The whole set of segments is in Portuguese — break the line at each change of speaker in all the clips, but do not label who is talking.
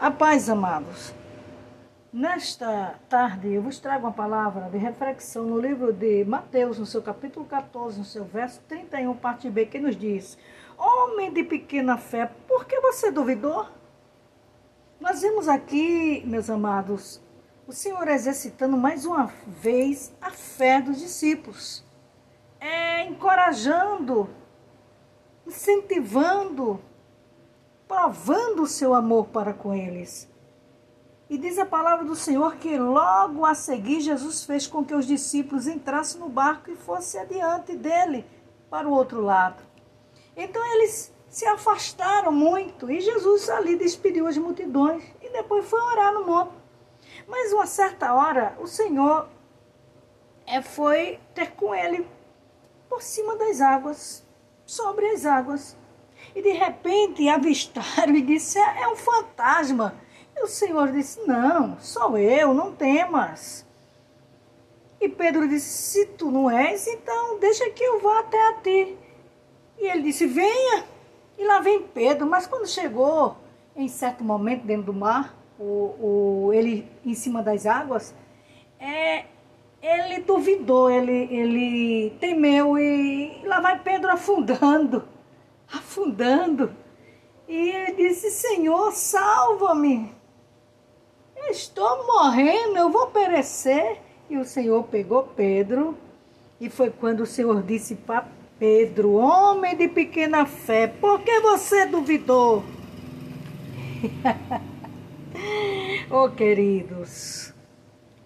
A paz, amados. Nesta tarde eu vos trago uma palavra de reflexão no livro de Mateus, no seu capítulo 14, no seu verso 31, parte B, que nos diz: Homem de pequena fé, por que você duvidou? Nós vemos aqui, meus amados, o Senhor exercitando mais uma vez a fé dos discípulos, é, encorajando, incentivando, provando o seu amor para com eles. E diz a palavra do Senhor que logo a seguir Jesus fez com que os discípulos entrassem no barco e fossem adiante dele para o outro lado. Então eles se afastaram muito e Jesus ali despediu as multidões e depois foi orar no monte. Mas uma certa hora o Senhor é, foi ter com ele por cima das águas, sobre as águas e de repente avistaram e disseram: é, é um fantasma. E o Senhor disse: Não, sou eu, não temas. E Pedro disse: Se tu não és, então deixa que eu vá até a ti. E ele disse: Venha. E lá vem Pedro. Mas quando chegou, em certo momento, dentro do mar, o, o, ele em cima das águas, é, ele duvidou, ele, ele temeu. E lá vai Pedro afundando afundando. E ele disse: Senhor, salva-me. Estou morrendo, eu vou perecer. E o Senhor pegou Pedro, e foi quando o Senhor disse para Pedro: Homem de pequena fé, por que você duvidou? oh, queridos,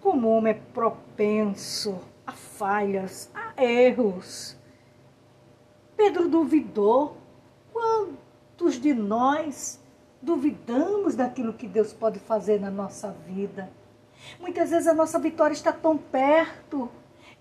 como homem é propenso a falhas, a erros. Pedro duvidou Quantos de nós duvidamos daquilo que Deus pode fazer na nossa vida? Muitas vezes a nossa vitória está tão perto,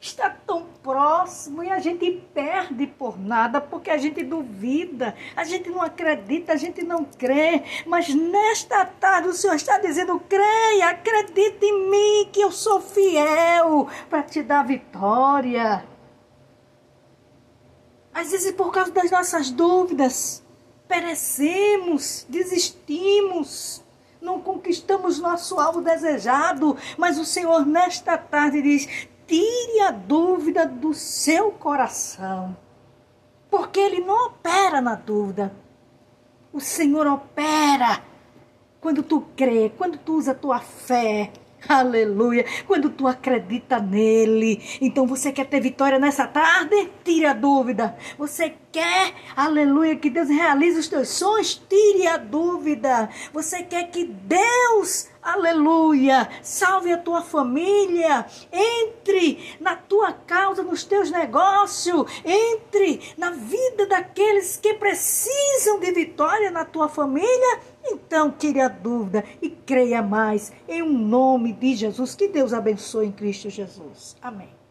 está tão próximo e a gente perde por nada porque a gente duvida, a gente não acredita, a gente não crê. Mas nesta tarde o Senhor está dizendo: creia, acredite em mim que eu sou fiel para te dar vitória. Às vezes, por causa das nossas dúvidas, perecemos, desistimos, não conquistamos nosso alvo desejado. Mas o Senhor, nesta tarde, diz: tire a dúvida do seu coração, porque Ele não opera na dúvida. O Senhor opera quando tu crê, quando tu usa a tua fé, Aleluia. Quando tu acredita nele, então você quer ter vitória nessa tarde? Tire a dúvida. Você quer, aleluia, que Deus realize os teus sonhos? Tire a dúvida. Você quer que Deus, aleluia, salve a tua família? Entre na tua causa, nos teus negócios. Entre na vida daqueles que precisam de vitória na tua família então, tire a dúvida e creia mais em um nome de Jesus. Que Deus abençoe em Cristo Jesus. Amém.